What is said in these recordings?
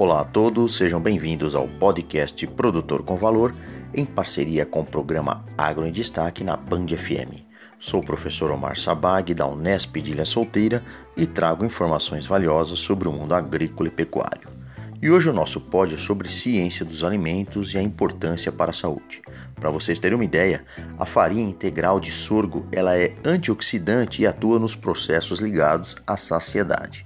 Olá a todos, sejam bem-vindos ao podcast Produtor com Valor, em parceria com o programa Agro em Destaque na Band FM. Sou o professor Omar Sabag, da Unesp de Ilha Solteira, e trago informações valiosas sobre o mundo agrícola e pecuário. E hoje o nosso pod é sobre ciência dos alimentos e a importância para a saúde. Para vocês terem uma ideia, a farinha integral de sorgo ela é antioxidante e atua nos processos ligados à saciedade.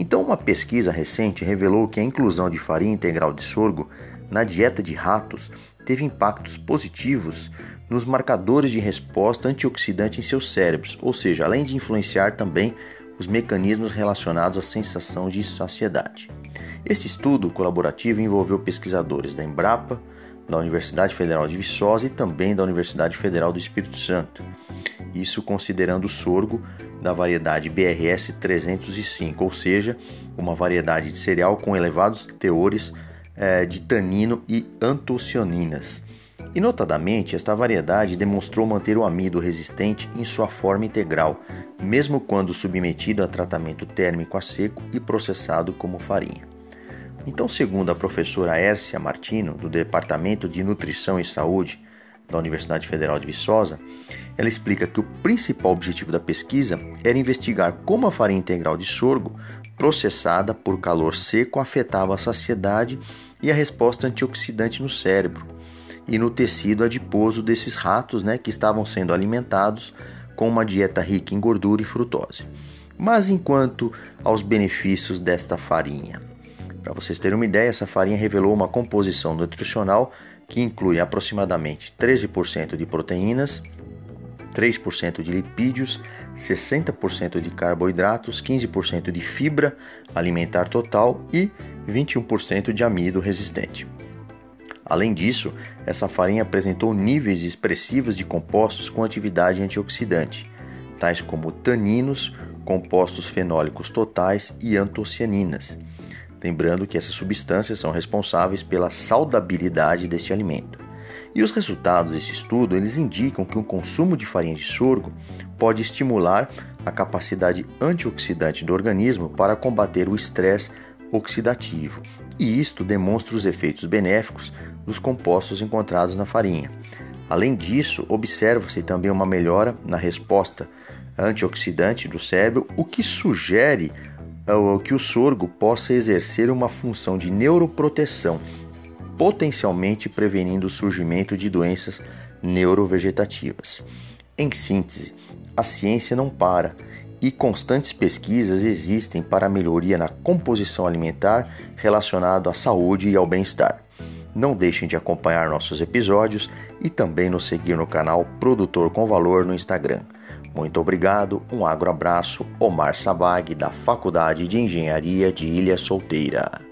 Então, uma pesquisa recente revelou que a inclusão de farinha integral de sorgo na dieta de ratos teve impactos positivos nos marcadores de resposta antioxidante em seus cérebros, ou seja, além de influenciar também os mecanismos relacionados à sensação de saciedade. Esse estudo colaborativo envolveu pesquisadores da Embrapa, da Universidade Federal de Viçosa e também da Universidade Federal do Espírito Santo. Isso considerando o sorgo da variedade BRS 305, ou seja, uma variedade de cereal com elevados teores é, de tanino e antocianinas. E notadamente, esta variedade demonstrou manter o amido resistente em sua forma integral, mesmo quando submetido a tratamento térmico a seco e processado como farinha. Então, segundo a professora Ércia Martino, do Departamento de Nutrição e Saúde da Universidade Federal de Viçosa, ela explica que o principal objetivo da pesquisa era investigar como a farinha integral de sorgo, processada por calor seco, afetava a saciedade e a resposta antioxidante no cérebro e no tecido adiposo desses ratos né, que estavam sendo alimentados com uma dieta rica em gordura e frutose. Mas enquanto aos benefícios desta farinha? Para vocês terem uma ideia, essa farinha revelou uma composição nutricional que inclui aproximadamente 13% de proteínas, 3% de lipídios, 60% de carboidratos, 15% de fibra alimentar total e 21% de amido resistente. Além disso, essa farinha apresentou níveis expressivos de compostos com atividade antioxidante, tais como taninos, compostos fenólicos totais e antocianinas. Lembrando que essas substâncias são responsáveis pela saudabilidade deste alimento. E os resultados desse estudo, eles indicam que o consumo de farinha de sorgo pode estimular a capacidade antioxidante do organismo para combater o estresse oxidativo. E isto demonstra os efeitos benéficos dos compostos encontrados na farinha. Além disso, observa-se também uma melhora na resposta antioxidante do cérebro, o que sugere que o sorgo possa exercer uma função de neuroproteção potencialmente prevenindo o surgimento de doenças neurovegetativas. Em síntese, a ciência não para e constantes pesquisas existem para a melhoria na composição alimentar relacionado à saúde e ao bem-estar. Não deixem de acompanhar nossos episódios e também nos seguir no canal Produtor com Valor no Instagram. Muito obrigado, um agro abraço, Omar Sabag, da Faculdade de Engenharia de Ilha Solteira.